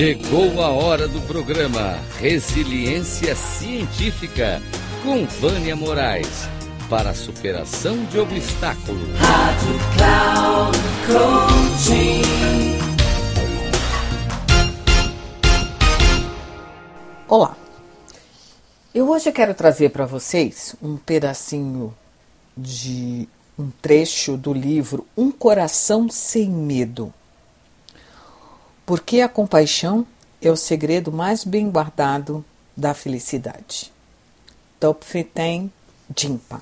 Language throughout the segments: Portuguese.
Chegou a hora do programa Resiliência Científica com Vânia Moraes para a superação de obstáculos. Rádio Cloud Coaching. Olá. Eu hoje quero trazer para vocês um pedacinho de um trecho do livro Um Coração Sem Medo. Porque a compaixão é o segredo mais bem guardado da felicidade. Topfeten Jimpa.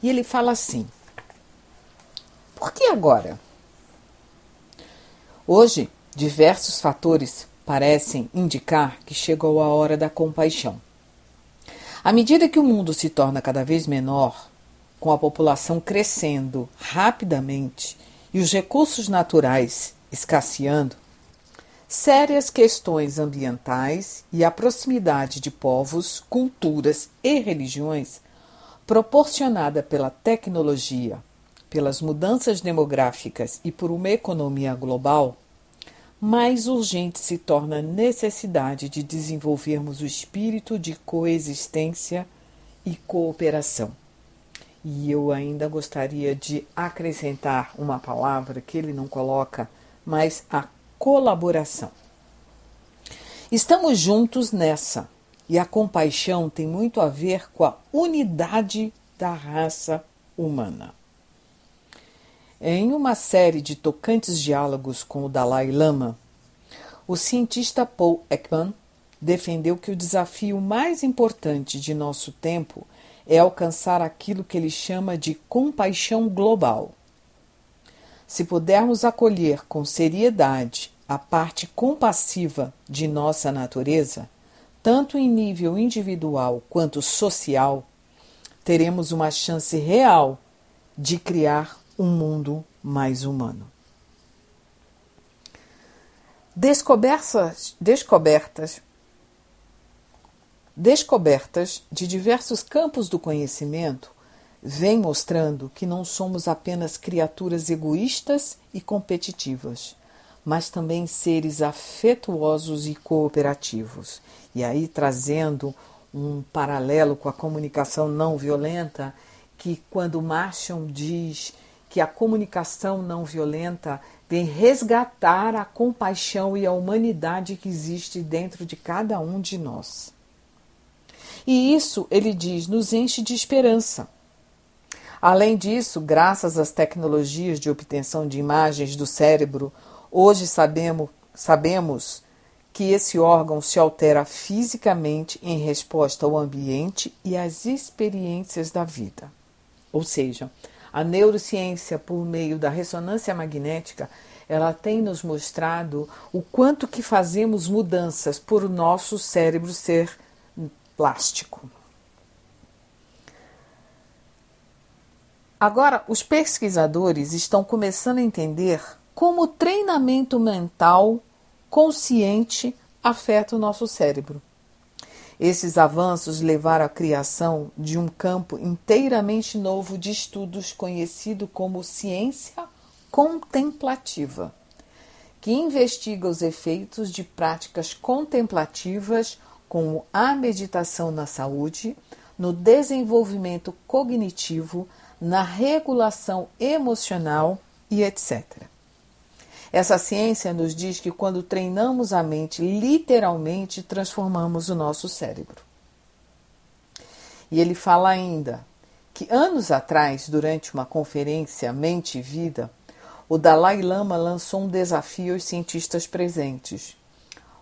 E ele fala assim: Por que agora? Hoje, diversos fatores parecem indicar que chegou a hora da compaixão. À medida que o mundo se torna cada vez menor, com a população crescendo rapidamente e os recursos naturais escasseando, sérias questões ambientais e a proximidade de povos, culturas e religiões, proporcionada pela tecnologia, pelas mudanças demográficas e por uma economia global, mais urgente se torna a necessidade de desenvolvermos o espírito de coexistência e cooperação. E eu ainda gostaria de acrescentar uma palavra que ele não coloca, mas a colaboração. Estamos juntos nessa, e a compaixão tem muito a ver com a unidade da raça humana. Em uma série de tocantes diálogos com o Dalai Lama, o cientista Paul Ekman defendeu que o desafio mais importante de nosso tempo é alcançar aquilo que ele chama de compaixão global. Se pudermos acolher com seriedade a parte compassiva de nossa natureza, tanto em nível individual quanto social, teremos uma chance real de criar um mundo mais humano. Descobertas, descobertas descobertas de diversos campos do conhecimento vêm mostrando que não somos apenas criaturas egoístas e competitivas, mas também seres afetuosos e cooperativos. E aí trazendo um paralelo com a comunicação não violenta, que quando Marshall diz que a comunicação não violenta vem resgatar a compaixão e a humanidade que existe dentro de cada um de nós. E isso, ele diz, nos enche de esperança. Além disso, graças às tecnologias de obtenção de imagens do cérebro, hoje sabemos, sabemos que esse órgão se altera fisicamente em resposta ao ambiente e às experiências da vida. Ou seja, a neurociência, por meio da ressonância magnética, ela tem nos mostrado o quanto que fazemos mudanças por o nosso cérebro ser plástico. Agora, os pesquisadores estão começando a entender como o treinamento mental consciente afeta o nosso cérebro. Esses avanços levaram à criação de um campo inteiramente novo de estudos conhecido como ciência contemplativa, que investiga os efeitos de práticas contemplativas como a meditação na saúde, no desenvolvimento cognitivo, na regulação emocional e etc. Essa ciência nos diz que quando treinamos a mente, literalmente transformamos o nosso cérebro. E ele fala ainda que anos atrás, durante uma conferência Mente e Vida, o Dalai Lama lançou um desafio aos cientistas presentes.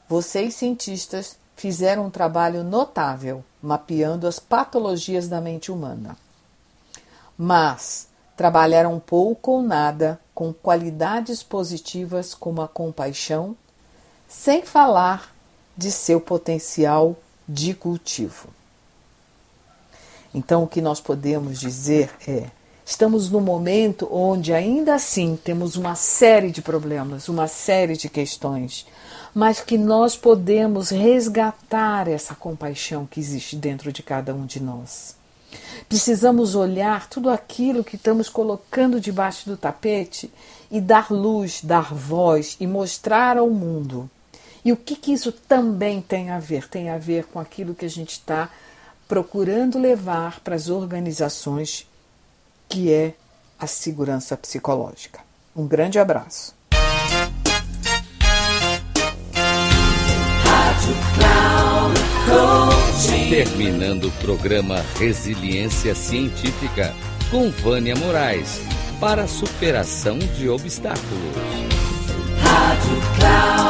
Vocês, cientistas, fizeram um trabalho notável mapeando as patologias da mente humana. Mas trabalharam pouco ou nada com qualidades positivas como a compaixão, sem falar de seu potencial de cultivo. Então, o que nós podemos dizer é: estamos num momento onde ainda assim temos uma série de problemas, uma série de questões, mas que nós podemos resgatar essa compaixão que existe dentro de cada um de nós. Precisamos olhar tudo aquilo que estamos colocando debaixo do tapete e dar luz, dar voz e mostrar ao mundo E o que, que isso também tem a ver? Tem a ver com aquilo que a gente está procurando levar para as organizações, que é a segurança psicológica. Um grande abraço. Terminando o programa Resiliência Científica com Vânia Moraes para a superação de obstáculos. Rádio Cloud